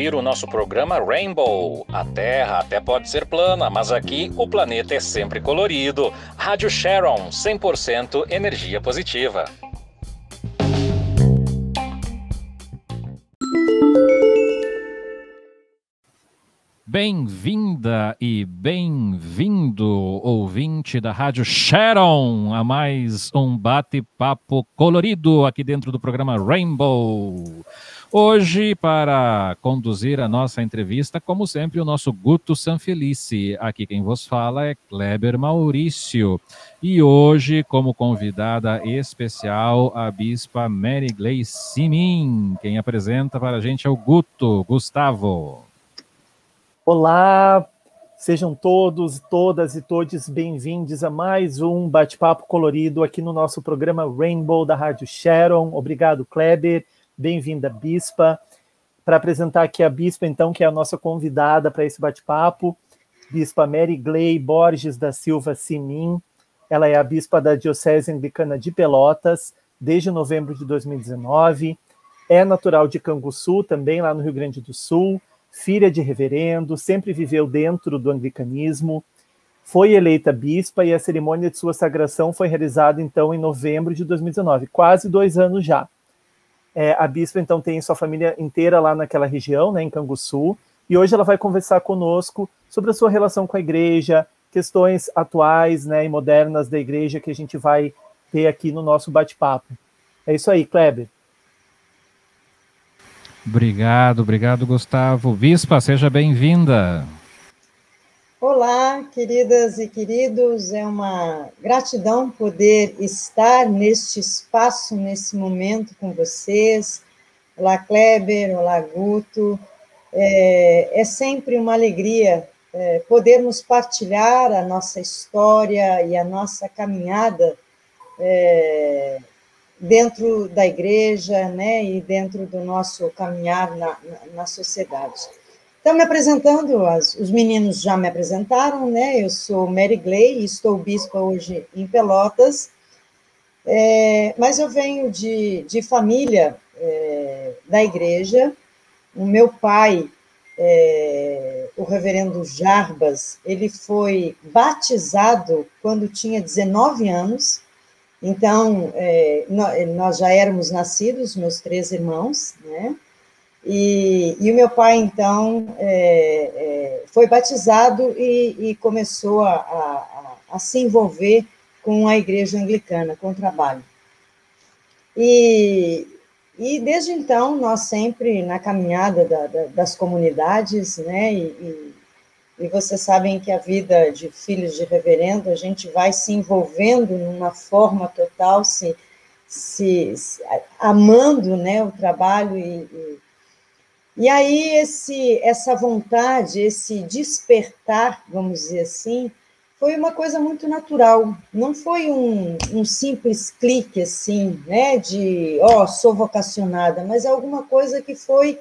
Ouvir o nosso programa Rainbow. A Terra até pode ser plana, mas aqui o planeta é sempre colorido. Rádio Sharon, 100% energia positiva. Bem-vinda e bem-vindo, ouvinte da Rádio Sharon, a mais um bate-papo colorido aqui dentro do programa Rainbow. Hoje, para conduzir a nossa entrevista, como sempre, o nosso Guto Sanfelice. Aqui quem vos fala é Kleber Maurício. E hoje, como convidada especial, a bispa Mary Gleice Simin. Quem apresenta para a gente é o Guto, Gustavo. Olá, sejam todos, todas e todos bem-vindos a mais um bate-papo colorido aqui no nosso programa Rainbow da Rádio Sharon. Obrigado, Kleber. Bem-vinda, Bispa. Para apresentar aqui a Bispa, então, que é a nossa convidada para esse bate-papo, Bispa Mary Gley Borges da Silva Simin. Ela é a Bispa da Diocese Anglicana de Pelotas desde novembro de 2019. É natural de Canguçu, também lá no Rio Grande do Sul filha de reverendo, sempre viveu dentro do anglicanismo, foi eleita bispa e a cerimônia de sua sagração foi realizada então em novembro de 2019, quase dois anos já. É, a bispa então tem sua família inteira lá naquela região, né, em Canguçu, e hoje ela vai conversar conosco sobre a sua relação com a igreja, questões atuais né, e modernas da igreja que a gente vai ter aqui no nosso bate-papo. É isso aí, Kleber. Obrigado, obrigado, Gustavo. Bispa, seja bem-vinda. Olá, queridas e queridos, é uma gratidão poder estar neste espaço, nesse momento com vocês. Olá, Kleber, olá, Guto. É, é sempre uma alegria é, podermos partilhar a nossa história e a nossa caminhada é, dentro da igreja, né, e dentro do nosso caminhar na, na, na sociedade. Então, me apresentando, as, os meninos já me apresentaram, né, eu sou Mary Gley, estou bispa hoje em Pelotas, é, mas eu venho de, de família é, da igreja, o meu pai, é, o reverendo Jarbas, ele foi batizado quando tinha 19 anos, então, é, nós já éramos nascidos, meus três irmãos, né? E, e o meu pai, então, é, é, foi batizado e, e começou a, a, a, se envolver com a igreja anglicana, com o trabalho. E, e desde então, nós sempre, na caminhada da, da, das comunidades, né, e, e vocês sabem que a vida de filhos de reverendo, a gente vai se envolvendo numa forma total, se, se, se amando né, o trabalho e, e, e aí esse, essa vontade, esse despertar, vamos dizer assim, foi uma coisa muito natural, não foi um, um simples clique assim, né, de, ó, oh, sou vocacionada, mas alguma coisa que foi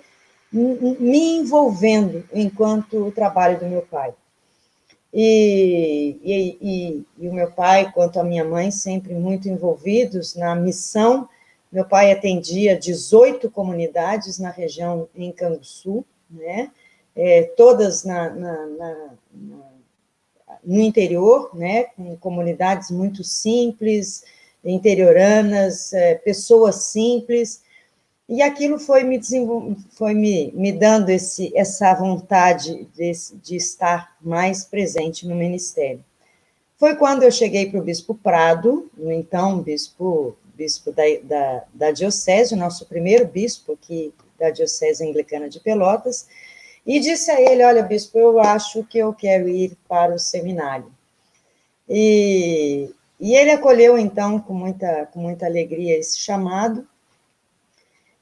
me envolvendo enquanto o trabalho do meu pai. E, e, e, e, o meu pai, quanto a minha mãe, sempre muito envolvidos na missão. Meu pai atendia 18 comunidades na região em Canguçu, né? É, todas na, na, na, no interior, né? com comunidades muito simples, interioranas, é, pessoas simples, e aquilo foi me, foi me, me dando esse, essa vontade de, de estar mais presente no ministério. Foi quando eu cheguei para o Bispo Prado, então bispo, bispo da, da, da Diocese, o nosso primeiro bispo aqui da Diocese Anglicana de Pelotas, e disse a ele: Olha, bispo, eu acho que eu quero ir para o seminário. E, e ele acolheu, então, com muita, com muita alegria esse chamado,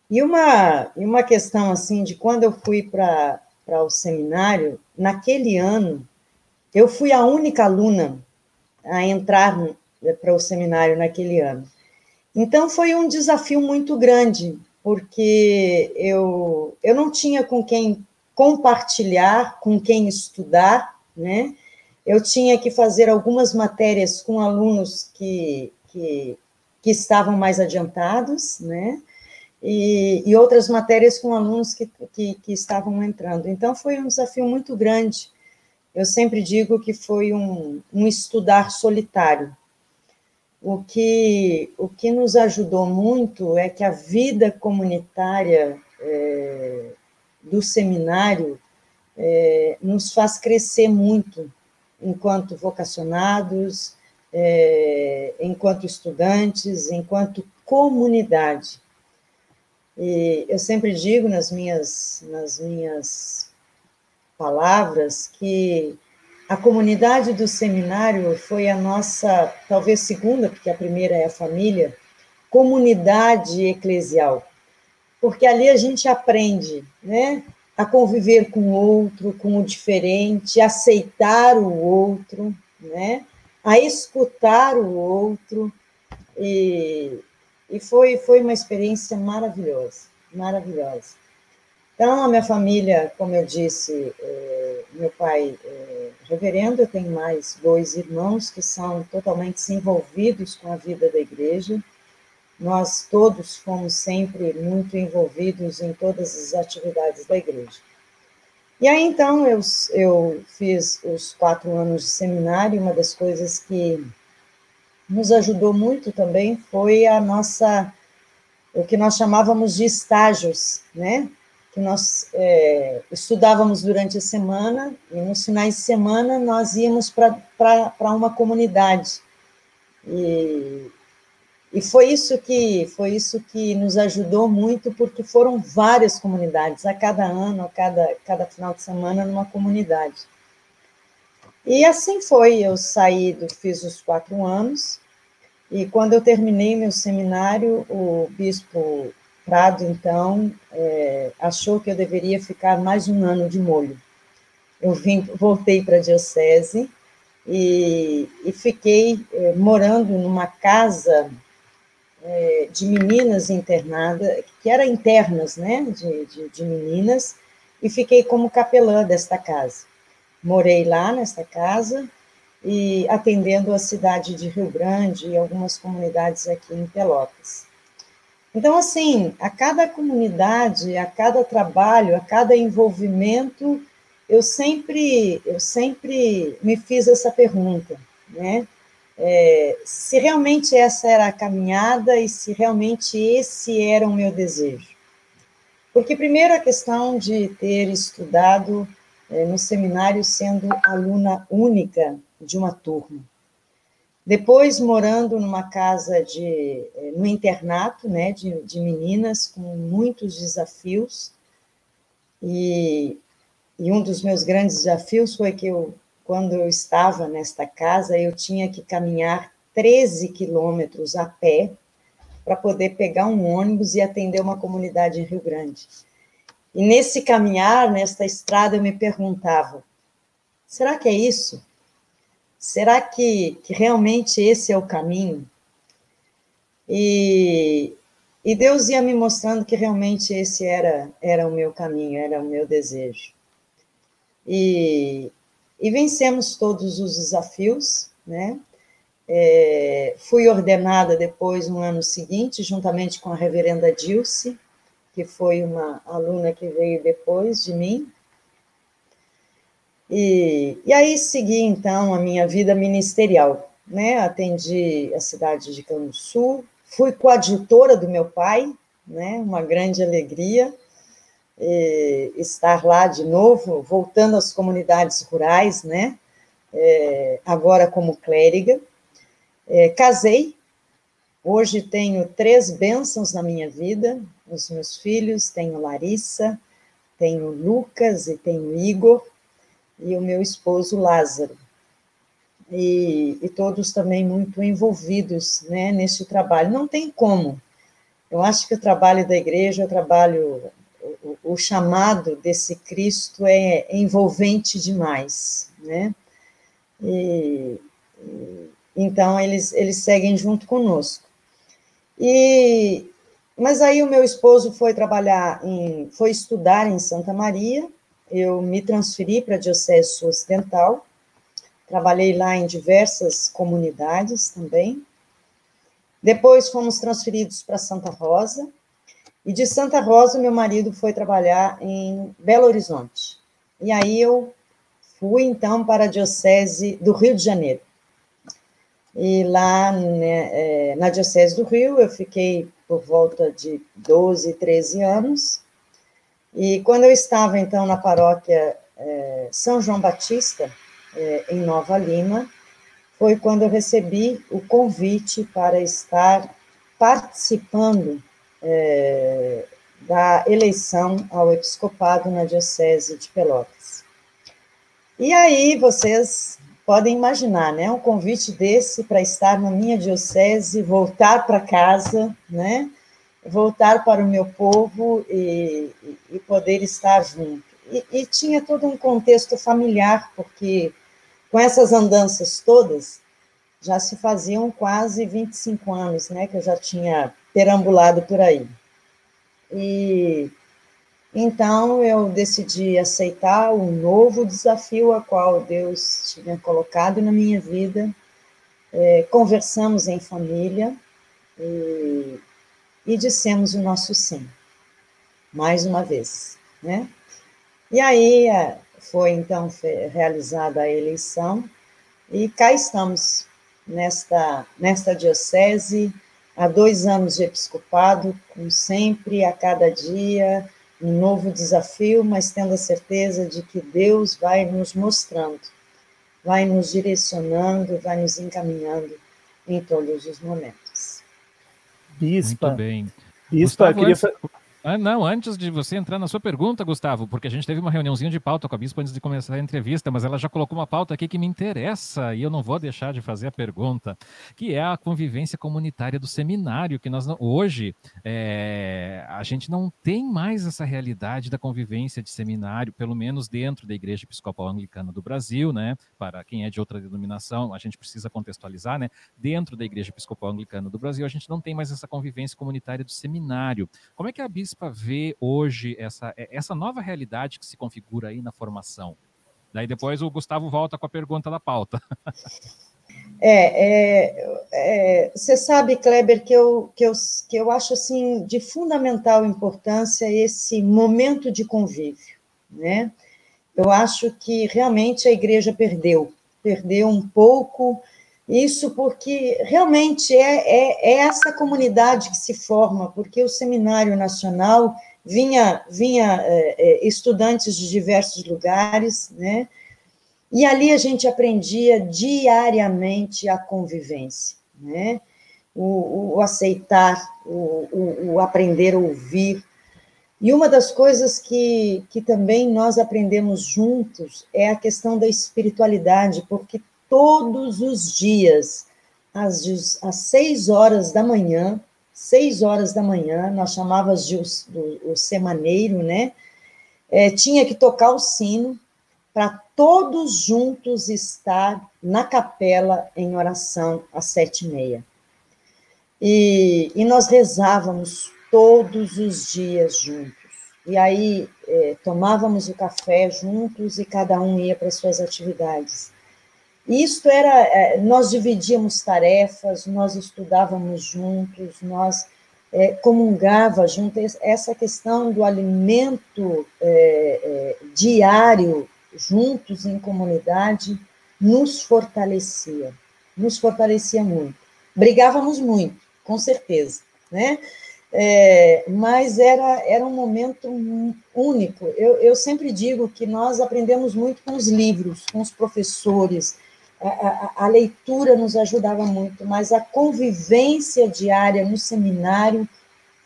e uma, uma questão assim de quando eu fui para o seminário, naquele ano, eu fui a única aluna a entrar para o seminário naquele ano. Então foi um desafio muito grande, porque eu, eu não tinha com quem compartilhar, com quem estudar, né? Eu tinha que fazer algumas matérias com alunos que, que, que estavam mais adiantados, né? e, e outras matérias com alunos que, que, que estavam entrando. Então, foi um desafio muito grande. Eu sempre digo que foi um, um estudar solitário. O que, o que nos ajudou muito é que a vida comunitária é, do seminário é, nos faz crescer muito enquanto vocacionados, é, enquanto estudantes, enquanto comunidade. E eu sempre digo nas minhas, nas minhas palavras que a comunidade do seminário foi a nossa, talvez segunda, porque a primeira é a família, comunidade eclesial. Porque ali a gente aprende, né? A conviver com o outro, com o diferente, aceitar o outro, né? A escutar o outro. E, e foi, foi uma experiência maravilhosa, maravilhosa. Então, a minha família, como eu disse, é, meu pai é reverendo, eu tenho mais dois irmãos que são totalmente envolvidos com a vida da igreja. Nós todos fomos sempre muito envolvidos em todas as atividades da igreja. E aí, então, eu, eu fiz os quatro anos de seminário, uma das coisas que nos ajudou muito também foi a nossa, o que nós chamávamos de estágios, né? Que nós é, estudávamos durante a semana e nos finais de semana nós íamos para uma comunidade. E, e foi isso que foi isso que nos ajudou muito, porque foram várias comunidades, a cada ano, a cada, cada final de semana, numa comunidade. E assim foi, eu saí, do, fiz os quatro anos, e quando eu terminei meu seminário, o bispo Prado, então, é, achou que eu deveria ficar mais um ano de molho. Eu vim, voltei para a diocese e, e fiquei é, morando numa casa é, de meninas internadas, que era internas, né, de, de, de meninas, e fiquei como capelã desta casa. Morei lá nesta casa e atendendo a cidade de Rio Grande e algumas comunidades aqui em Pelotas. Então, assim, a cada comunidade, a cada trabalho, a cada envolvimento, eu sempre, eu sempre me fiz essa pergunta, né? É, se realmente essa era a caminhada e se realmente esse era o meu desejo. Porque, primeiro, a questão de ter estudado é, no seminário sendo aluna única de uma turma. Depois, morando numa casa de, é, no internato, né, de, de meninas, com muitos desafios, e, e um dos meus grandes desafios foi que eu quando eu estava nesta casa, eu tinha que caminhar 13 quilômetros a pé para poder pegar um ônibus e atender uma comunidade em Rio Grande. E nesse caminhar, nesta estrada, eu me perguntava: será que é isso? Será que, que realmente esse é o caminho? E, e Deus ia me mostrando que realmente esse era, era o meu caminho, era o meu desejo. E, e vencemos todos os desafios, né? É, fui ordenada depois, no ano seguinte, juntamente com a reverenda Dilce, que foi uma aluna que veio depois de mim. E, e aí segui, então, a minha vida ministerial, né? Atendi a cidade de Sul, fui coadjutora do meu pai, né? Uma grande alegria estar lá de novo, voltando às comunidades rurais, né? É, agora como clériga. É, casei, hoje tenho três bênçãos na minha vida, os meus filhos, tenho Larissa, tenho Lucas e tenho Igor, e o meu esposo Lázaro. E, e todos também muito envolvidos né, nesse trabalho. Não tem como. Eu acho que o trabalho da igreja o trabalho o, o chamado desse Cristo é envolvente demais, né? E, e, então eles eles seguem junto conosco. E mas aí o meu esposo foi trabalhar em foi estudar em Santa Maria. Eu me transferi para a Diocese Ocidental. Trabalhei lá em diversas comunidades também. Depois fomos transferidos para Santa Rosa, E de Santa Rosa, meu marido foi trabalhar em Belo Horizonte. E aí eu fui, então, para a Diocese do Rio de Janeiro. E lá né, é, na Diocese do Rio, eu fiquei por volta de 12, 13 anos. E quando eu estava, então, na paróquia é, São João Batista, é, em Nova Lima, foi quando eu recebi o convite para estar participando é, da eleição ao episcopado na Diocese de Pelotas. E aí vocês podem imaginar, né, um convite desse para estar na minha diocese, voltar para casa, né, voltar para o meu povo e, e poder estar junto. E, e, tinha todo um contexto familiar, porque com essas andanças todas, já se faziam quase 25 anos, né, que eu já tinha perambulado por aí. E então eu decidi aceitar o novo desafio a qual Deus tinha colocado na minha vida. É, conversamos em família e, e dissemos o nosso sim, mais uma vez, né? E aí é, foi então realizada a eleição e cá estamos nesta nesta diocese há dois anos de episcopado, com sempre, a cada dia, um novo desafio, mas tendo a certeza de que Deus vai nos mostrando, vai nos direcionando, vai nos encaminhando em todos os momentos. Bispa, Muito bem. Bispa, Gustavo, queria... Antes, ah, não, antes de você entrar na sua pergunta, Gustavo, porque a gente teve uma reuniãozinha de pauta com a Bispa antes de começar a entrevista, mas ela já colocou uma pauta aqui que me interessa e eu não vou deixar de fazer a pergunta, que é a convivência comunitária do seminário, que nós não, hoje é, a gente não tem mais essa realidade da convivência de seminário, pelo menos dentro da Igreja Episcopal Anglicana do Brasil, né? Para quem é de outra denominação, a gente precisa contextualizar, né? Dentro da Igreja Episcopal Anglicana do Brasil, a gente não tem mais essa convivência comunitária do seminário. Como é que a Bispa para ver hoje essa, é, essa nova realidade que se configura aí na formação? Daí depois o Gustavo volta com a pergunta da pauta. É, é, é, você sabe, Kleber, que eu, que, eu, que eu acho assim de fundamental importância esse momento de convívio, né? Eu acho que realmente a igreja perdeu, perdeu um pouco isso porque realmente é, é, é, essa comunidade que se forma, porque o Seminário Nacional vinha, vinha é, é, estudantes de diversos lugares, né? E ali a gente aprendia diariamente a convivência, né? O, o aceitar, o, o, o, aprender a ouvir. E uma das coisas que, que também nós aprendemos juntos é a questão da espiritualidade, porque todos os dias, às, às seis horas da manhã, seis horas da manhã, nós chamávamos de o, do, o semaneiro, né? É, tinha que tocar o sino para todos juntos estar na capela em oração às sete e meia. E, e nós rezávamos todos os dias juntos. E aí é, tomávamos o café juntos e cada um ia para suas atividades. Isto era, é, nós dividíamos tarefas, nós estudávamos juntos, nós é, comungava junto. Essa questão do alimento é, é, diário juntos em comunidade nos fortalecia, nos fortalecia muito. Brigávamos muito, com certeza, né? É, mas era, era um momento único. Eu, eu sempre digo que nós aprendemos muito com os livros, com os professores, a, a, leitura nos ajudava muito, mas a convivência diária no seminário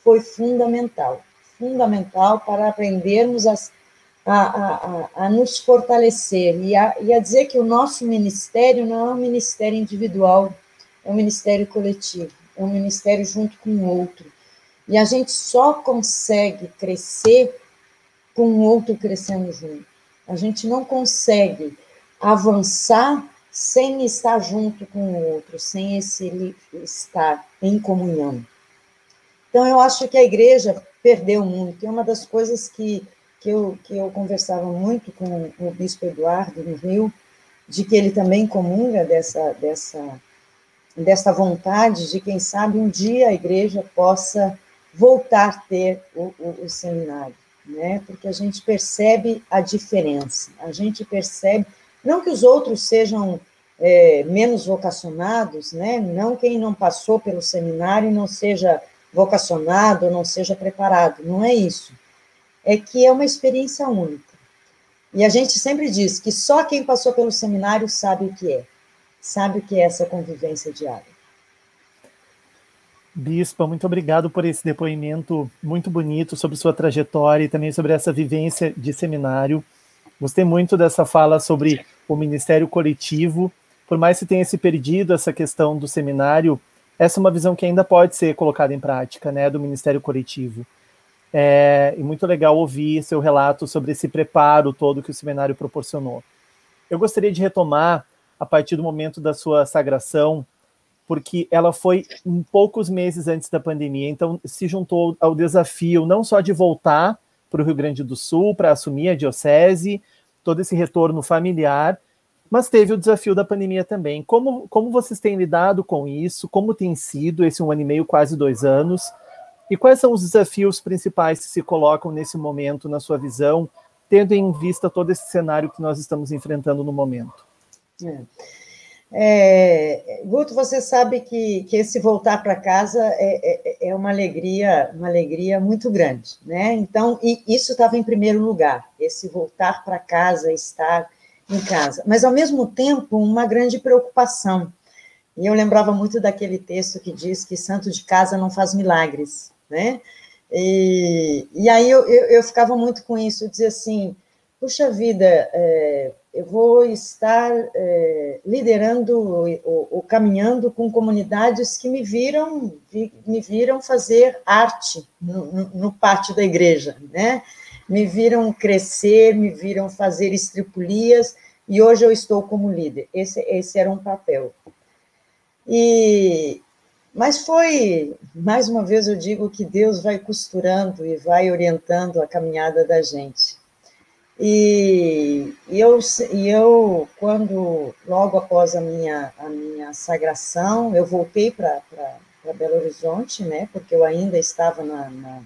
foi fundamental fundamental para aprendermos a, a, a, a nos fortalecer e e a dizer que o nosso ministério não é um ministério individual, é um ministério coletivo, é um ministério junto com o outro. E a gente só consegue crescer com o outro crescendo junto. A gente não consegue avançar sem estar junto com o outro, sem esse estar em comunhão. Então, eu acho que a igreja perdeu muito. É uma das coisas que, que, eu, que eu conversava muito com o bispo Eduardo no Rio, de que ele também comunga dessa, dessa, dessa vontade de, quem sabe, um dia a igreja possa voltar a ter o, o, o seminário, né? Porque a gente percebe a diferença, a gente percebe, não que os outros sejam é, menos vocacionados, né? Não quem não passou pelo seminário não seja vocacionado, não seja preparado, não é isso. É que é uma experiência única. E a gente sempre diz que só quem passou pelo seminário sabe o que é, sabe o que é essa convivência diária. Bispa, muito obrigado por esse depoimento muito bonito sobre sua trajetória e também sobre essa vivência de seminário. Gostei muito dessa fala sobre o ministério coletivo. Por mais que tenha se perdido essa questão do seminário, essa é uma visão que ainda pode ser colocada em prática, né, do ministério coletivo. É, e muito legal ouvir seu relato sobre esse preparo todo que o seminário proporcionou. Eu gostaria de retomar a partir do momento da sua sagração porque ela foi poucos meses antes da pandemia, então se juntou ao desafio não só de voltar para o Rio Grande do Sul para assumir a diocese, todo esse retorno familiar, mas teve o desafio da pandemia também. Como, como vocês têm lidado com isso? Como tem sido esse um ano e meio, quase dois anos? E quais são os desafios principais que se colocam nesse momento, na sua visão, tendo em vista todo esse cenário que nós estamos enfrentando no momento? É. É, Guto, você sabe que, que esse voltar para casa é, é, é, uma alegria, uma alegria muito grande, né? Então, isso estava em primeiro lugar, esse voltar para casa, estar em casa. Mas, ao mesmo tempo, uma grande preocupação. E eu lembrava muito daquele texto que diz que santo de casa não faz milagres, né? E, e aí eu, eu, eu ficava muito com isso, dizia assim, puxa vida, é, eu vou estar é, liderando ou, caminhando com comunidades que me viram vi, me viram fazer arte no, no, no, pátio da igreja, né? Me viram crescer, me viram fazer estripulias e hoje eu estou como líder. Esse, esse era um papel. E mas foi mais uma vez eu digo que Deus vai costurando e vai orientando a caminhada da gente. E, e, eu, e eu, quando, logo após a minha, a minha sagração, eu voltei para Belo Horizonte, né, porque eu ainda estava na, na,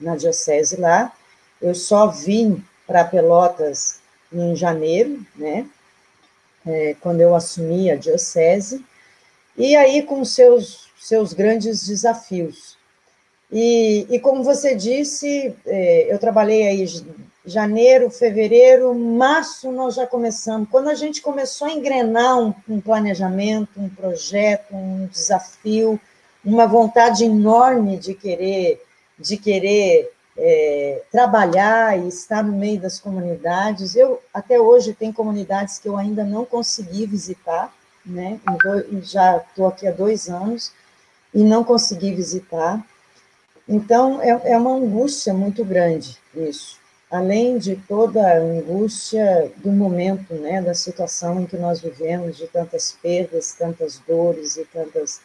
na diocese lá, eu só vim para Pelotas em janeiro, né, é, quando eu assumi a diocese, e aí com seus, seus grandes desafios. E, e como você disse, é, eu trabalhei aí janeiro, fevereiro, março nós já começamos. Quando a gente começou a engrenar um, um planejamento, um projeto, um desafio, uma vontade enorme de querer, de querer é, trabalhar e estar no meio das comunidades. Eu até hoje tem comunidades que eu ainda não consegui visitar, né? Já estou aqui há dois anos e não consegui visitar. Então é, é uma angústia muito grande isso além de toda a angústia do momento, né, da situação em que nós vivemos, de tantas perdas, tantas dores e tantas.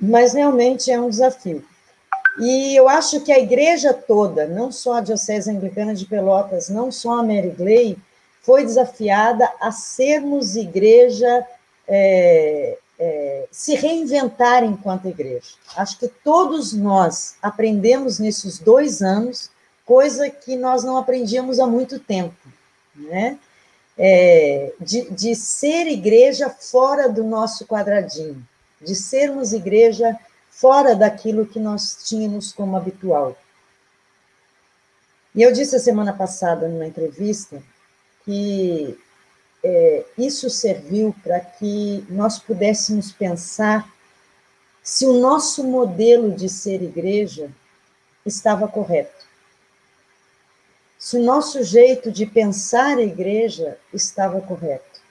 Mas realmente é um desafio. E eu acho que a igreja toda, não só a Diocese Anglicana de Pelotas, não só a Mary Gley, foi desafiada a sermos igreja, é, é, se reinventar enquanto igreja. Acho que todos nós aprendemos nesses dois anos coisa que nós não aprendíamos há muito tempo, né? É, de, de ser igreja fora do nosso quadradinho, de sermos igreja fora daquilo que nós tínhamos como habitual. E eu disse a semana passada, numa entrevista, que é, isso serviu para que nós pudéssemos pensar se o nosso modelo de ser igreja estava correto se o nosso jeito de pensar a igreja estava correto.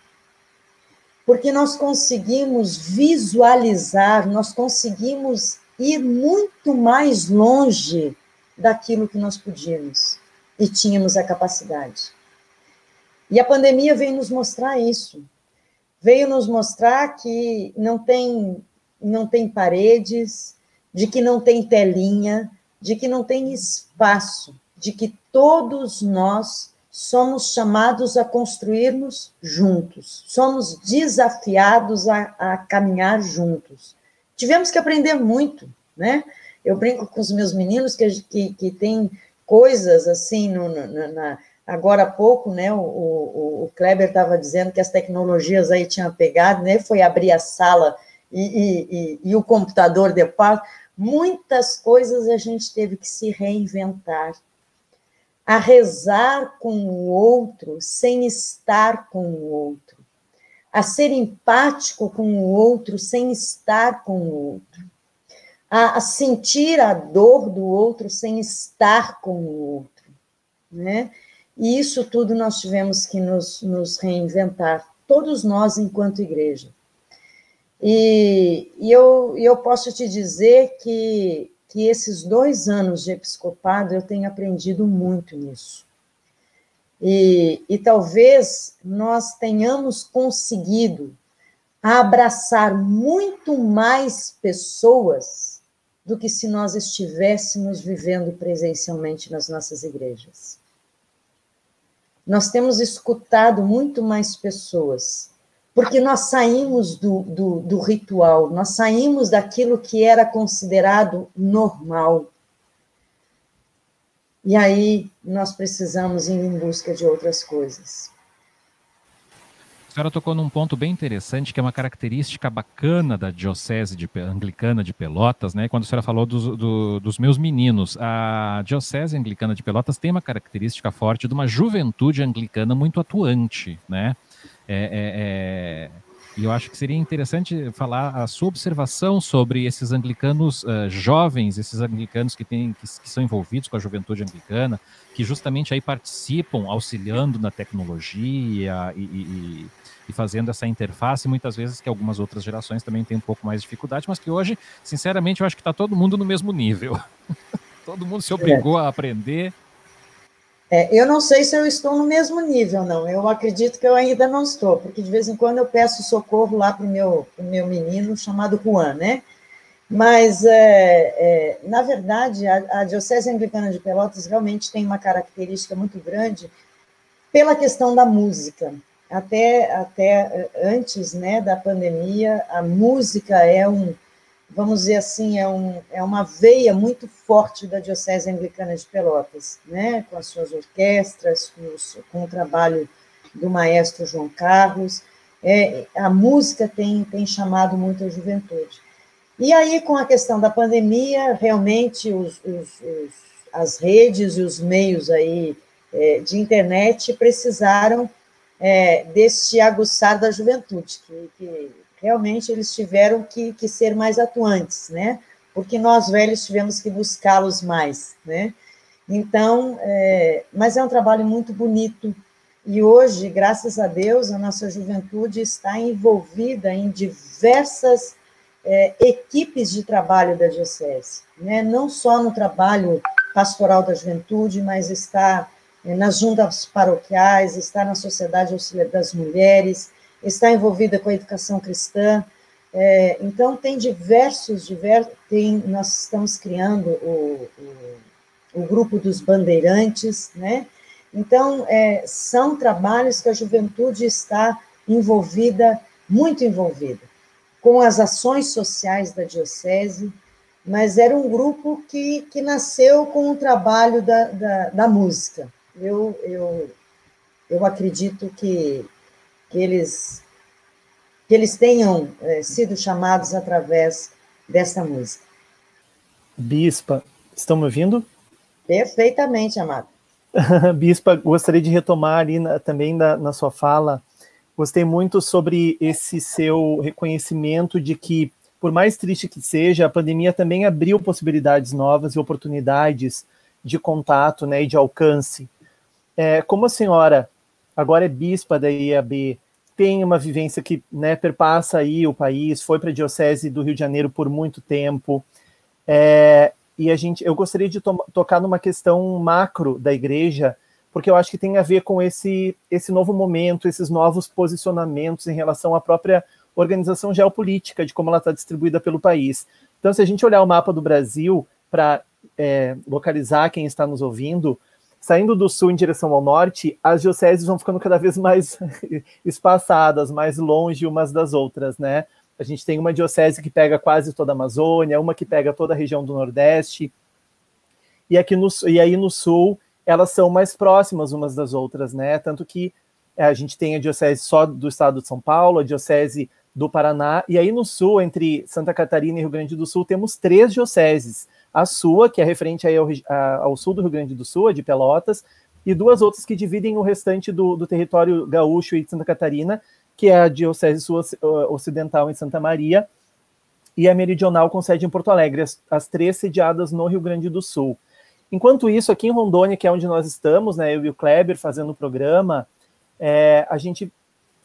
Porque nós conseguimos visualizar, nós conseguimos ir muito mais longe daquilo que nós podíamos e tínhamos a capacidade. E a pandemia veio nos mostrar isso. Veio nos mostrar que não tem não tem paredes, de que não tem telinha, de que não tem espaço de que todos nós somos chamados a construirmos juntos, somos desafiados a, a caminhar juntos. Tivemos que aprender muito, né? Eu brinco com os meus meninos que, que, que tem coisas assim no, na, na, agora há pouco, né? O, o, o Kleber estava dizendo que as tecnologias aí tinham pegado, né? Foi abrir a sala e, e, e, e o computador de parte. Muitas coisas a gente teve que se reinventar a rezar com o outro sem estar com o outro, a ser empático com o outro sem estar com o outro, a, a sentir a dor do outro sem estar com o outro, né? E isso tudo nós tivemos que nos, nos reinventar, todos nós enquanto igreja. E, e eu, eu posso te dizer que que esses dois anos de episcopado eu tenho aprendido muito nisso. E, e talvez nós tenhamos conseguido abraçar muito mais pessoas do que se nós estivéssemos vivendo presencialmente nas nossas igrejas. Nós temos escutado muito mais pessoas porque nós saímos do, do, do, ritual, nós saímos daquilo que era considerado normal. E aí nós precisamos ir em busca de outras coisas. A senhora tocou num ponto bem interessante, que é uma característica bacana da Diocese de, Anglicana de Pelotas, né? Quando a senhora falou dos, do, dos meus meninos, a Diocese Anglicana de Pelotas tem uma característica forte de uma juventude anglicana muito atuante, né? É, é, é, e eu acho que seria interessante falar a sua observação sobre esses anglicanos uh, jovens, esses anglicanos que, têm, que, que, são envolvidos com a juventude anglicana, que justamente aí participam, auxiliando na tecnologia e, e, e, fazendo essa interface, muitas vezes que algumas outras gerações também têm um pouco mais de dificuldade, mas que hoje, sinceramente, eu acho que está todo mundo no mesmo nível. todo mundo se obrigou a aprender é, eu não sei se eu estou no mesmo nível, não. Eu acredito que eu ainda não estou, porque de vez em quando eu peço socorro lá para o meu, meu menino chamado Juan, né? Mas, é, é, na verdade, a, a Diocese Anglicana de Pelotas realmente tem uma característica muito grande pela questão da música. Até, até antes né, da pandemia, a música é um, vamos dizer assim, é, um, é uma veia muito forte da Diocese Anglicana de Pelotas, né? com as suas orquestras, com, os, com o trabalho do maestro João Carlos. É, a música tem, tem chamado muito a juventude. E aí, com a questão da pandemia, realmente os, os, os, as redes e os meios aí é, de internet precisaram é, deste aguçar da juventude, que, que realmente eles tiveram que, que ser mais atuantes, né? Porque nós velhos tivemos que buscá-los mais, né? Então, é, mas é um trabalho muito bonito. E hoje, graças a Deus, a nossa juventude está envolvida em diversas é, equipes de trabalho da Diocese, né? não só no trabalho pastoral da juventude, mas está é, nas juntas paroquiais, está na Sociedade Auxiliar das Mulheres, está envolvida com a educação cristã. É, então, tem diversos, tem, nós estamos criando o, o, o grupo dos bandeirantes, né? Então, é, são trabalhos que a juventude está envolvida, muito envolvida, com as ações sociais da diocese, mas era um grupo que, que nasceu com o trabalho da, da, da música. Eu, eu, eu acredito que que eles, que eles tenham é, sido chamados através dessa música. Bispa, estão me ouvindo? Perfeitamente, amado. Bispa, gostaria de retomar ali na, também na, na sua fala. Gostei muito sobre esse seu reconhecimento de que, por mais triste que seja, a pandemia também abriu possibilidades novas e oportunidades de contato né, e de alcance. É, como a senhora agora é bispa da IAB, tem uma vivência que né, perpassa aí o país, foi para a Diocese do Rio de Janeiro por muito tempo. É, e a gente, eu gostaria de to tocar numa questão macro da igreja, porque eu acho que tem a ver com esse, esse novo momento, esses novos posicionamentos em relação à própria organização geopolítica, de como ela está distribuída pelo país. Então, se a gente olhar o mapa do Brasil para é, localizar quem está nos ouvindo, saindo do sul em direção ao norte, as dioceses vão ficando cada vez mais espaçadas, mais longe umas das outras, né? A gente tem uma diocese que pega quase toda a Amazônia, uma que pega toda a região do Nordeste, e aqui no e aí no Sul elas são mais próximas umas das outras, né? Tanto que é, a gente tem a diocese só do estado de São Paulo, a diocese do Paraná, e aí no sul, entre Santa Catarina e Rio Grande do Sul, temos três dioceses. A sua, que é referente ao, ao sul do Rio Grande do Sul, a de Pelotas, e duas outras que dividem o restante do, do território gaúcho e de Santa Catarina, que é a Diocese Sul Ocidental em Santa Maria e a Meridional com sede em Porto Alegre, as, as, três sediadas no Rio Grande do Sul. Enquanto isso, aqui em Rondônia, que é onde nós estamos, né, eu e o Kleber fazendo o programa, é, a gente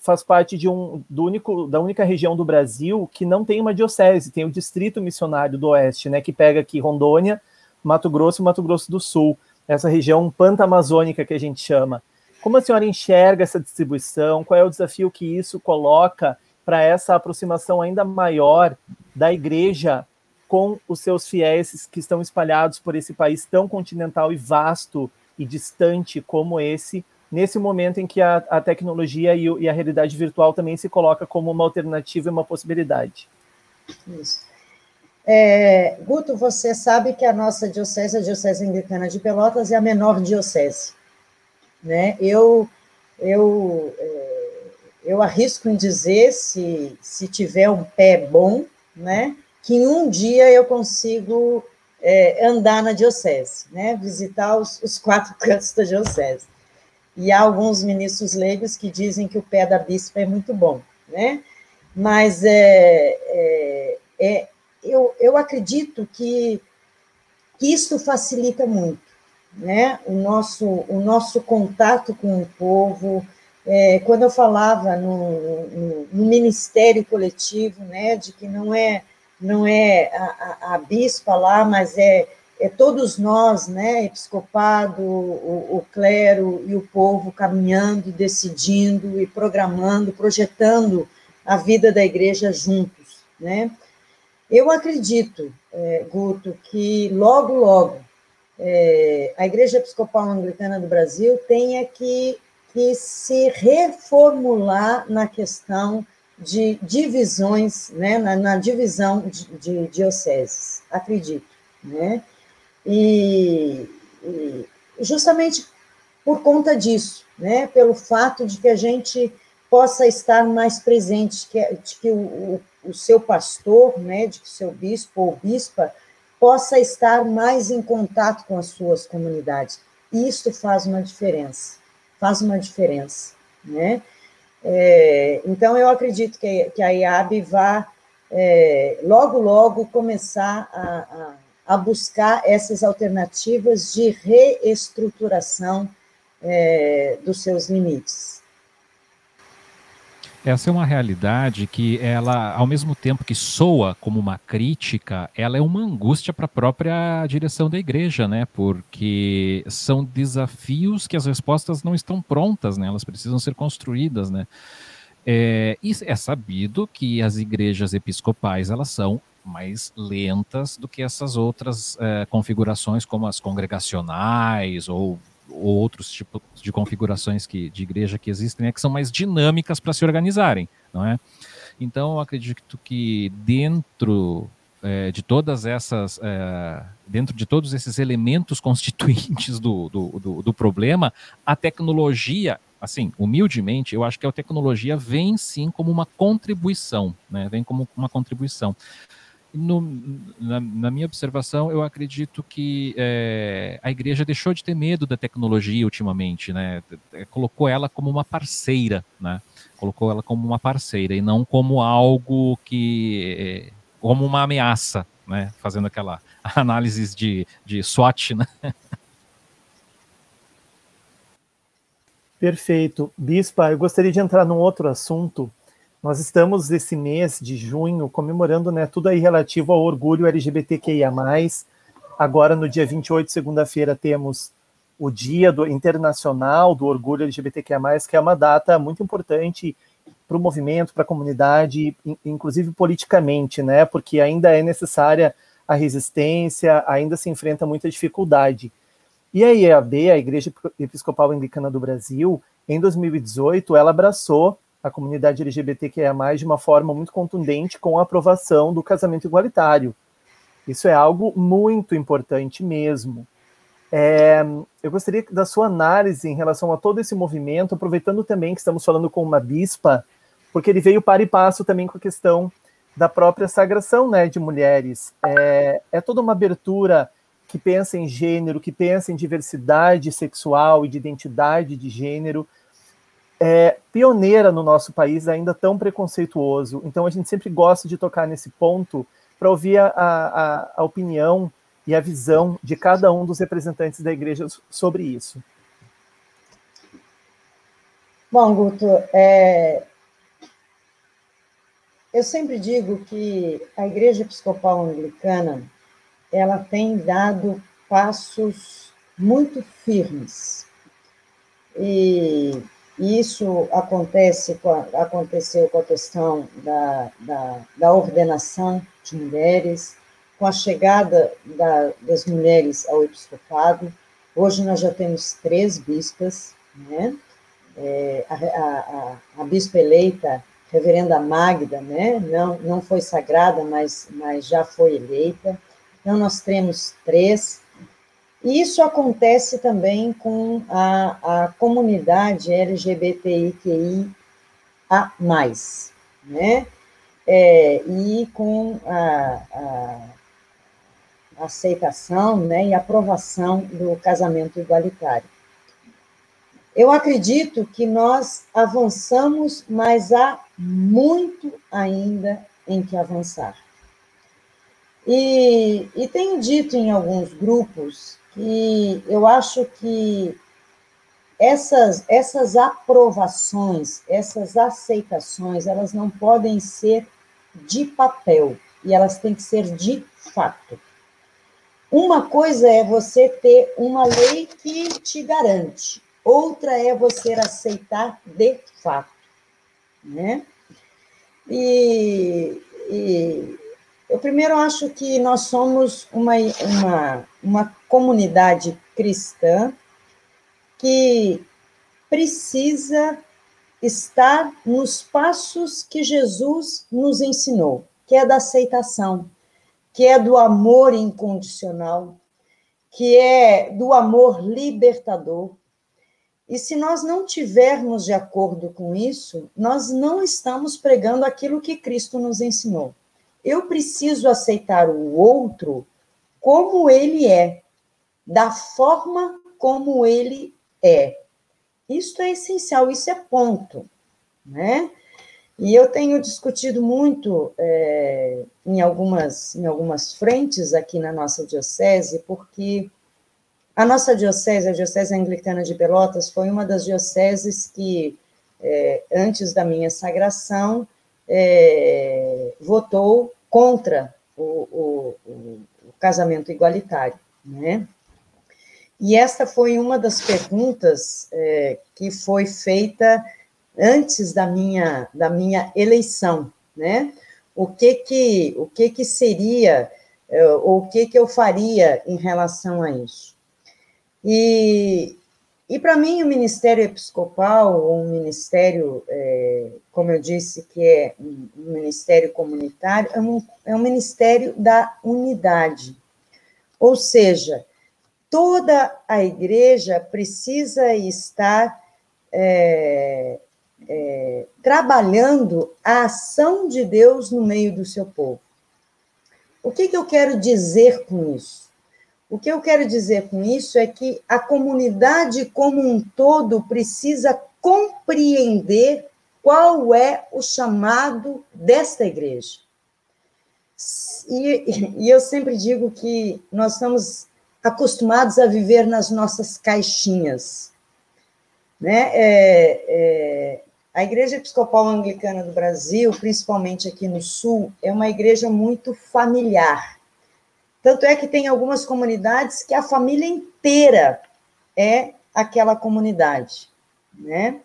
faz parte de um, do único, da única região do Brasil que não tem uma diocese, tem o Distrito Missionário do Oeste, né, que pega aqui Rondônia, Mato Grosso e Mato Grosso do Sul essa região pantamazônica que a gente chama. Como a senhora enxerga essa distribuição? Qual é o desafio que isso coloca para essa aproximação ainda maior da igreja com os seus fiéis que estão espalhados por esse país tão continental e vasto e distante como esse, nesse momento em que a, a tecnologia e, e, a realidade virtual também se coloca como uma alternativa e uma possibilidade? Isso. É, Guto, você sabe que a nossa diocese, a Diocese Anglicana de Pelotas, é a menor diocese. Né? Eu, eu, é, eu arrisco em dizer, se, se tiver um pé bom, né, que em um dia eu consigo é, andar na diocese, né, visitar os, os quatro cantos da diocese. E há alguns ministros leigos que dizem que o pé da bispa é muito bom, né? Mas é, é, é eu, eu acredito que, que isso facilita muito, né? O nosso, o nosso contato com o povo. É, quando eu falava no, no, no, ministério coletivo, né, de que não é não é a, a, a bispa lá, mas é, é todos nós, né, episcopado, o, o clero e o povo caminhando, decidindo e programando, projetando a vida da igreja juntos, né? Eu acredito, é, Guto, que logo, logo, é, a Igreja Episcopal Anglicana do Brasil tenha que, que se reformular na questão de divisões, né, na, na divisão de, de, dioceses, acredito, né, e, e, justamente por conta disso, né, pelo fato de que a gente possa estar mais presente, que, de que o, o seu pastor, né, de que o seu bispo ou bispa possa estar mais em contato com as suas comunidades. Isso faz uma diferença, faz uma diferença, né? É, então, eu acredito que, que a IAB vá, é, logo, logo, começar a, a, a, buscar essas alternativas de reestruturação é, dos seus limites. Essa é uma realidade que ela, ao mesmo tempo que soa como uma crítica, ela é uma angústia para a própria direção da igreja, né? Porque são desafios que as respostas não estão prontas, né? Elas precisam ser construídas, né? É, e é sabido que as igrejas episcopais elas são mais lentas do que essas outras é, configurações, como as congregacionais ou ou outros tipos de configurações que, de igreja que existem, né, que são mais dinâmicas para se organizarem, não é? Então, eu acredito que dentro é, de todas essas, é, dentro de todos esses elementos constituintes do, do, do, do, problema, a tecnologia, assim, humildemente, eu acho que a tecnologia vem sim como uma contribuição, né? Vem como uma contribuição. No, na, na, minha observação, eu acredito que é, a igreja deixou de ter medo da tecnologia ultimamente, né? É, colocou ela como uma parceira, né? Colocou ela como uma parceira e não como algo que. É, como uma ameaça, né? Fazendo aquela análise de, de SWOT, né? Perfeito. Bispa, eu gostaria de entrar num outro assunto nós estamos esse mês de junho comemorando né, tudo aí relativo ao orgulho LGBTQIA. Agora, no dia 28, segunda-feira, temos o Dia do, Internacional do Orgulho LGBTQIA, que é uma data muito importante para o movimento, para a comunidade, inclusive politicamente, né? Porque ainda é necessária a resistência, ainda se enfrenta muita dificuldade. E a IEAB, a Igreja Episcopal Anglicana do Brasil, em 2018, ela abraçou a comunidade LGBTQIA+, de uma forma muito contundente com a aprovação do casamento igualitário. Isso é algo muito importante mesmo. É, eu gostaria da sua análise em relação a todo esse movimento, aproveitando também que estamos falando com uma bispa, porque ele veio para e passo também com a questão da própria sagração né, de mulheres. É, é toda uma abertura que pensa em gênero, que pensa em diversidade sexual e de identidade de gênero, é, pioneira no nosso país, ainda tão preconceituoso. Então a gente sempre gosta de tocar nesse ponto para ouvir a, a, a opinião e a visão de cada um dos representantes da igreja sobre isso. Bom, Guto, é... eu sempre digo que a Igreja Episcopal Anglicana ela tem dado passos muito firmes. E isso acontece a, aconteceu com a questão da, da, da ordenação de mulheres, com a chegada da, das mulheres ao episcopado. Hoje nós já temos três bispas, né? É, a, a, a, bispa eleita, reverenda Magda, né? Não, não foi sagrada, mas, mas já foi eleita. Então, nós temos três. Isso acontece também com a, a comunidade LGBTIQI a mais, né? É, e com a, a aceitação né, e aprovação do casamento igualitário. Eu acredito que nós avançamos, mas há muito ainda em que avançar. E, e tenho dito em alguns grupos que eu acho que essas, essas aprovações, essas aceitações, elas não podem ser de papel, e elas têm que ser de fato. Uma coisa é você ter uma lei que te garante, outra é você aceitar de fato, né? E, e eu primeiro acho que nós somos uma, uma, uma comunidade cristã que precisa estar nos passos que Jesus nos ensinou, que é da aceitação, que é do amor incondicional, que é do amor libertador. E se nós não tivermos de acordo com isso, nós não estamos pregando aquilo que Cristo nos ensinou. Eu preciso aceitar o outro como ele é, da forma como ele é. Isso é essencial, isso é ponto, né? E eu tenho discutido muito é, em, algumas, em algumas frentes aqui na nossa diocese, porque a nossa diocese, a Diocese Anglicana de Pelotas, foi uma das dioceses que, é, antes da minha sagração, é, votou contra o, o, o, casamento igualitário, né? E esta foi uma das perguntas é, que foi feita antes da minha, da minha eleição, né? O que que, o que, que seria, eh, ou o que, que eu faria em relação a isso? E, e para mim, o ministério episcopal, um ministério, é, como eu disse, que é um ministério comunitário, é um, é um ministério da unidade. Ou seja, toda a igreja precisa estar é, é, trabalhando a ação de Deus no meio do seu povo. O que, que eu quero dizer com isso? O que eu quero dizer com isso é que a comunidade como um todo precisa compreender qual é o chamado desta igreja. E, e, eu sempre digo que nós estamos acostumados a viver nas nossas caixinhas. Né? É, é, a Igreja Episcopal Anglicana do Brasil, principalmente aqui no Sul, é uma igreja muito familiar. Tanto é que tem algumas comunidades que a família inteira é aquela comunidade, né?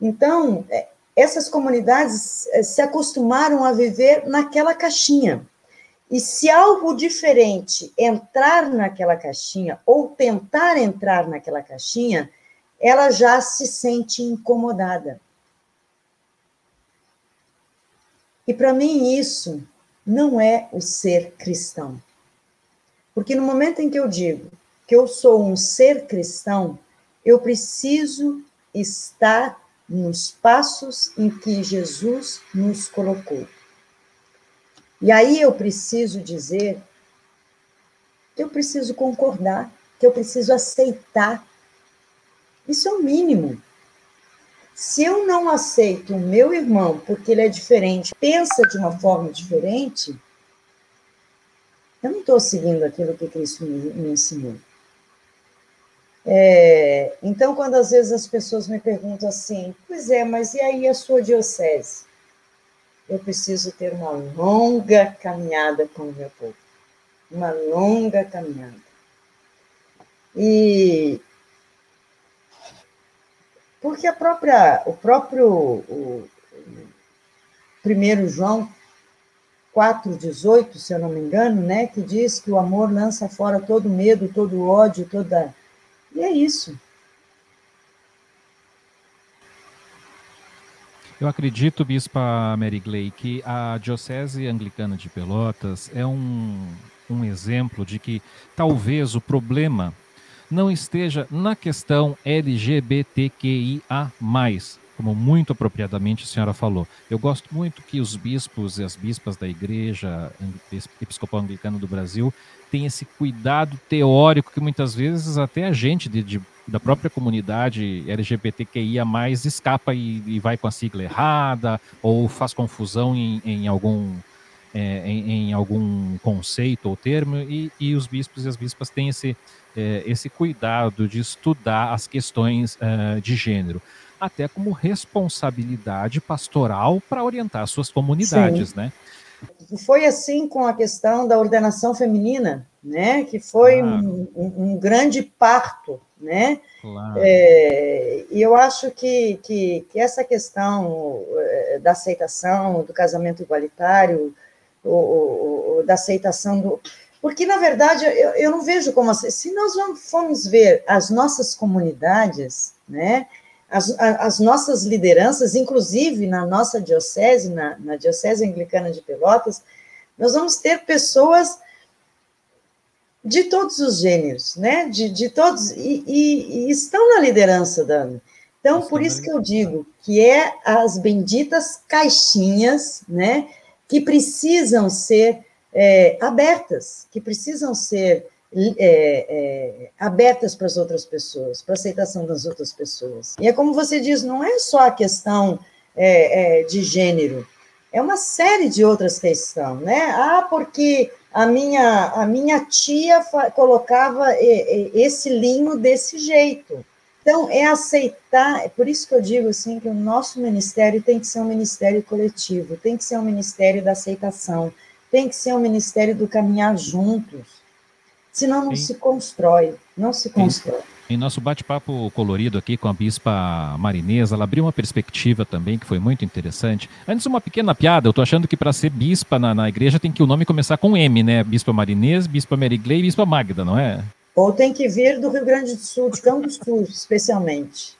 Então, é, essas comunidades é, se acostumaram a viver naquela caixinha. E se algo diferente entrar naquela caixinha, ou tentar entrar naquela caixinha, ela já se sente incomodada. E para mim isso não é o ser cristão. Porque no momento em que eu digo que eu sou um ser cristão, eu preciso estar nos passos em que Jesus nos colocou. E aí eu preciso dizer que eu preciso concordar, que eu preciso aceitar. Isso é o mínimo. Se eu não aceito o meu irmão porque ele é diferente, pensa de uma forma diferente, eu não estou seguindo aquilo que Cristo me, me ensinou. É, então, quando às vezes as pessoas me perguntam assim, pois é, mas e aí a sua diocese? Eu preciso ter uma longa caminhada com o meu povo. Uma longa caminhada. E porque a própria, o próprio o, primeiro João 4,18, se eu não me engano, né, que diz que o amor lança fora todo medo, todo ódio, toda. E é isso. Eu acredito, Bispa Mary Gley, que a Diocese Anglicana de Pelotas é um, um exemplo de que talvez o problema não esteja na questão LGBTQIA, como muito apropriadamente a senhora falou. Eu gosto muito que os bispos e as bispas da Igreja Episcopal Anglicana do Brasil têm esse cuidado teórico que muitas vezes até a gente de, de, da própria comunidade LGBTQIA escapa e, e, vai com a sigla errada ou faz confusão em, em algum é, em, em, algum conceito ou termo e, e os bispos e as bispas têm esse é, esse cuidado de estudar as questões uh, de gênero, até como responsabilidade pastoral para orientar suas comunidades, Sim. né? Foi assim com a questão da ordenação feminina, né? Que foi claro. um, um, grande parto, né? Claro. É, e eu acho que, que, que, essa questão é, da aceitação do casamento igualitário, ou, da aceitação do porque, na verdade, eu, eu não vejo como assim. Se nós formos ver as nossas comunidades, né, as, as nossas lideranças, inclusive na nossa diocese, na, na Diocese Anglicana de Pelotas, nós vamos ter pessoas de todos os gêneros, né? De, de todos, e, e, e estão na liderança da. Então, por isso que eu digo que é as benditas caixinhas, né? Que precisam ser é, abertas, que precisam ser é, é, abertas para as outras pessoas, para a aceitação das outras pessoas. E é como você diz, não é só a questão é, é, de gênero, é uma série de outras questões, né? Ah, porque a minha, a minha tia colocava esse linho desse jeito. Então, é aceitar, é por isso que eu digo assim, que o nosso ministério tem que ser um ministério coletivo, tem que ser um ministério da aceitação, tem que ser um ministério do caminhar juntos. Senão não Sim. se constrói, não se constrói. Em nosso bate-papo colorido aqui com a Bispa Marinesa, ela abriu uma perspectiva também que foi muito interessante. Antes, uma pequena piada, eu tô achando que para ser bispa na, na, igreja tem que o nome começar com M, né? Bispa Marinesa, Bispa Merigley e Bispa Magda, não é? Ou tem que vir do Rio Grande do Sul, de Sul, especialmente.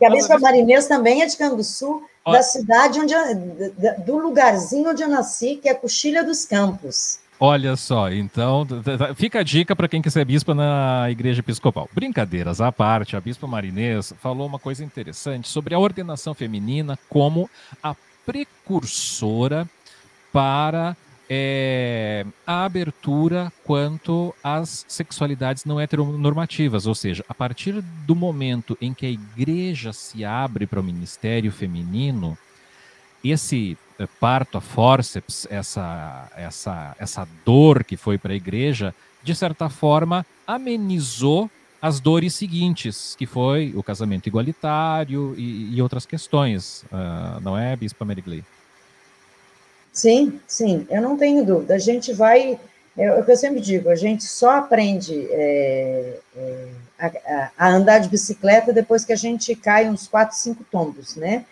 E a Bispa Marinesa também é de do Sul, da cidade onde do lugarzinho onde eu nasci, que é Coxilha dos Campos. Olha só, então fica a dica para quem quiser bispa na Igreja Episcopal. Brincadeiras à parte, a bispa Marinês falou uma coisa interessante sobre a ordenação feminina como a precursora para é, a abertura quanto às sexualidades não heteronormativas, ou seja, a partir do momento em que a igreja se abre para o ministério feminino, esse é, parto a forceps, essa, essa, essa dor que foi para a igreja, de certa forma amenizou as dores seguintes, que foi o casamento igualitário e, e outras questões, uh, não é, Bispa Merigley? Sim, sim, eu não tenho dúvida. A gente vai, é o que eu sempre digo, a gente só aprende é, é, a, a, andar de bicicleta depois que a gente cai uns quatro, cinco tombos, né?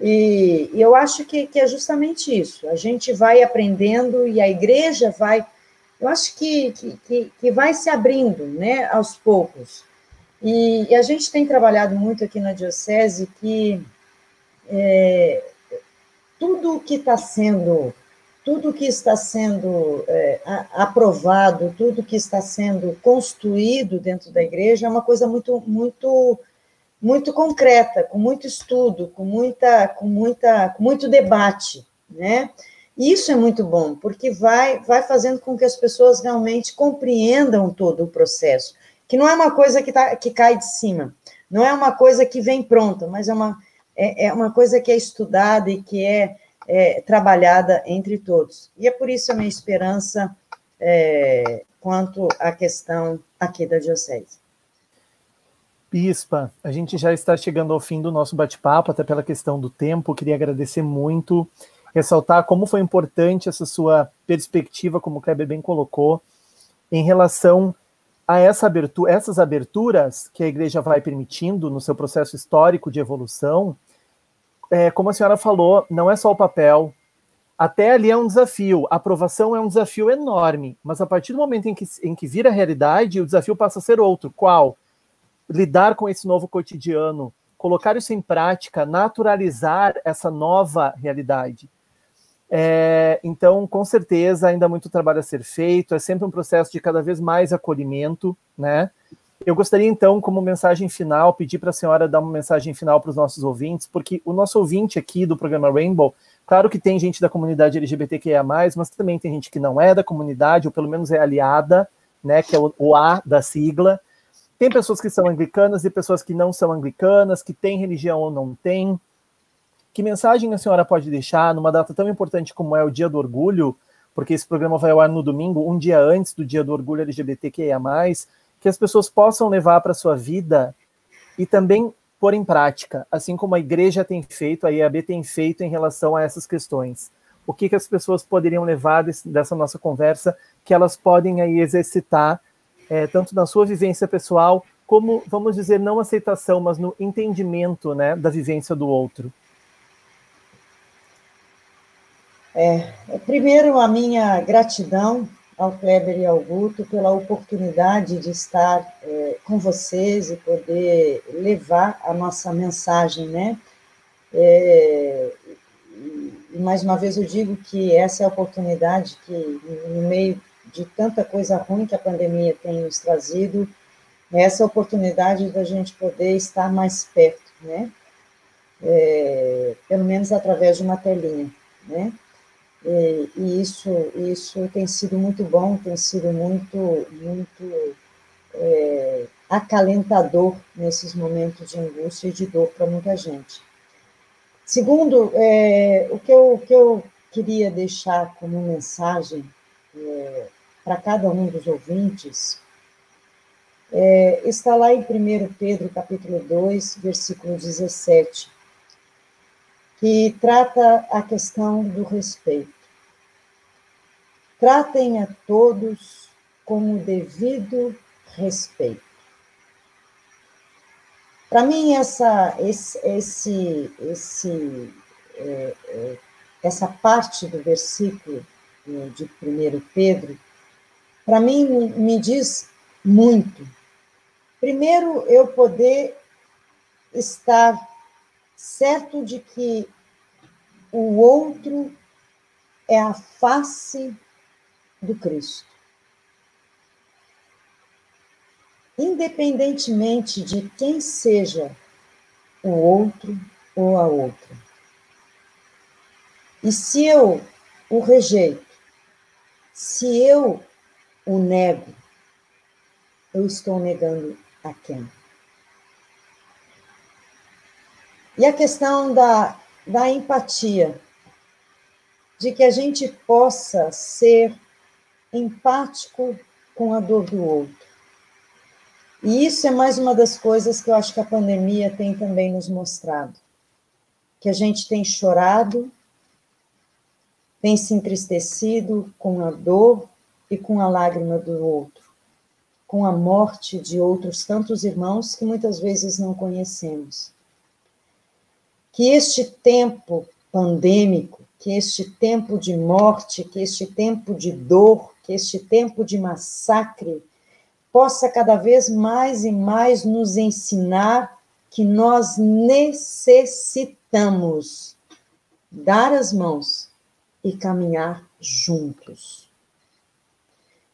E, e eu acho que, que, é justamente isso. A gente vai aprendendo e a igreja vai, eu acho que, que, que vai se abrindo, né, aos poucos. E, e, a gente tem trabalhado muito aqui na diocese que é, tudo que está sendo tudo que está sendo é, aprovado, tudo que está sendo construído dentro da igreja é uma coisa muito, muito, muito concreta, com muito estudo, com muita, com muita, com muito debate, né? E isso é muito bom, porque vai, vai fazendo com que as pessoas realmente compreendam todo o processo, que não é uma coisa que, tá, que cai de cima, não é uma coisa que vem pronta, mas é uma, é, é uma coisa que é estudada e que é é, trabalhada entre todos. E é por isso a minha esperança é, quanto à questão aqui da Diocese. Bispa, a gente já está chegando ao fim do nosso bate-papo, até pela questão do tempo. Queria agradecer muito, ressaltar como foi importante essa sua perspectiva, como o Kleber bem colocou, em relação a essa abertura, essas aberturas que a igreja vai permitindo no seu processo histórico de evolução, é, como a senhora falou, não é só o papel. Até ali é um desafio. A aprovação é um desafio enorme, mas a partir do momento em que, em que vira realidade, o desafio passa a ser outro. Qual? Lidar com esse novo cotidiano, colocar isso em prática, naturalizar essa nova realidade. É, então, com certeza, ainda muito trabalho a ser feito, é sempre um processo de cada vez mais acolhimento, né? Eu gostaria, então, como mensagem final, pedir para a senhora dar uma mensagem final para os nossos ouvintes, porque o nosso ouvinte aqui do programa Rainbow, claro que tem gente da comunidade LGBTQIA, mas também tem gente que não é da comunidade, ou pelo menos é aliada, né, que é o A da sigla. Tem pessoas que são anglicanas e pessoas que não são anglicanas, que têm religião ou não têm. Que mensagem a senhora pode deixar numa data tão importante como é o Dia do Orgulho, porque esse programa vai ao ar no domingo, um dia antes do Dia do Orgulho LGBTQIA+, que as pessoas possam levar para sua vida e também pôr em prática, assim como a igreja tem feito, a IAB tem feito em relação a essas questões. O que, que as pessoas poderiam levar desse, dessa nossa conversa, que elas podem aí exercitar, é, tanto na sua vivência pessoal, como, vamos dizer, não aceitação, mas no entendimento né, da vivência do outro. É, primeiro, a minha gratidão ao Kleber e ao Guto pela oportunidade de estar é, com vocês e poder levar a nossa mensagem, né? É, e mais uma vez eu digo que essa é a oportunidade que, no meio de tanta coisa ruim que a pandemia tem nos trazido, essa oportunidade da gente poder estar mais perto, né? É, pelo menos através de uma telinha, né? E, e, isso, isso tem sido muito bom, tem sido muito, muito é, acalentador nesses momentos de angústia e de dor para muita gente. Segundo, é, o, que eu, o que eu queria deixar como mensagem é, para cada um dos ouvintes é, está lá em 1 Pedro, capítulo 2, versículo 17, que trata a questão do respeito. Tratem a todos com o devido respeito. Para mim, essa, esse, esse, esse é, é, essa parte do versículo é, de 1 Pedro, para mim, me, diz muito. Primeiro, eu poder estar certo de que o outro é a face do Cristo. Independentemente de quem seja o outro ou a outra. E se eu o rejeito, se eu o nego, eu estou negando a quem? E a questão da, da empatia, de que a gente possa ser empático com a dor do outro. E isso é mais uma das coisas que eu acho que a pandemia tem também nos mostrado. Que a gente tem chorado, tem se entristecido com a dor e com a lágrima do outro, com a morte de outros tantos irmãos que muitas vezes não conhecemos que este tempo pandêmico, que este tempo de morte, que este tempo de dor, que este tempo de massacre possa cada vez mais e mais nos ensinar que nós necessitamos dar as mãos e caminhar juntos.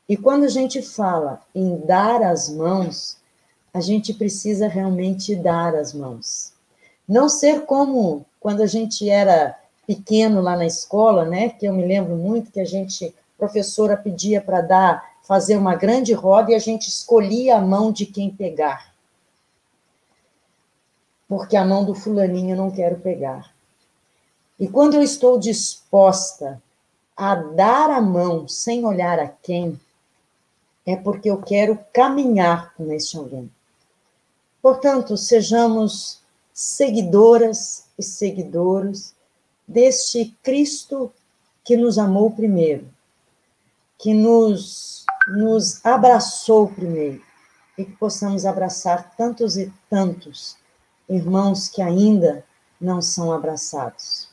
E quando a gente fala em dar as mãos, a gente precisa realmente dar as mãos. Não ser como quando a gente era pequeno lá na escola, né? Que eu me lembro muito que a gente, professora pedia para dar, fazer uma grande roda e a gente escolhia a mão de quem pegar. Porque a mão do fulaninho eu não quero pegar. E quando eu estou disposta a dar a mão sem olhar a quem, é porque eu quero caminhar com esse alguém. Portanto, sejamos seguidoras e seguidores deste Cristo que nos amou primeiro, que nos, nos abraçou primeiro, e que possamos abraçar tantos e tantos irmãos que ainda não são abraçados.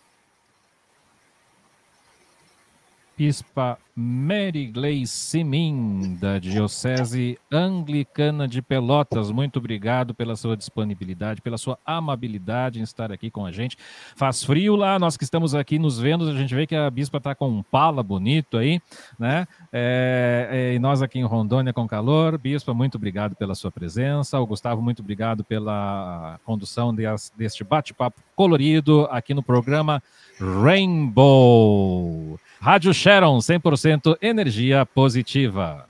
Bispa Mary Gleice Simin, da Diocese Anglicana de Pelotas. Muito obrigado pela sua disponibilidade, pela sua amabilidade em estar aqui com a gente. Faz frio lá, nós que estamos aqui nos vendo, a gente vê que a Bispa está com um pala bonito aí, né? É, é, e nós aqui em Rondônia com calor. Bispa, muito obrigado pela sua presença. O Gustavo, muito obrigado pela condução deste bate-papo colorido aqui no programa Rainbow. Rádio Sharon, 100% energia positiva.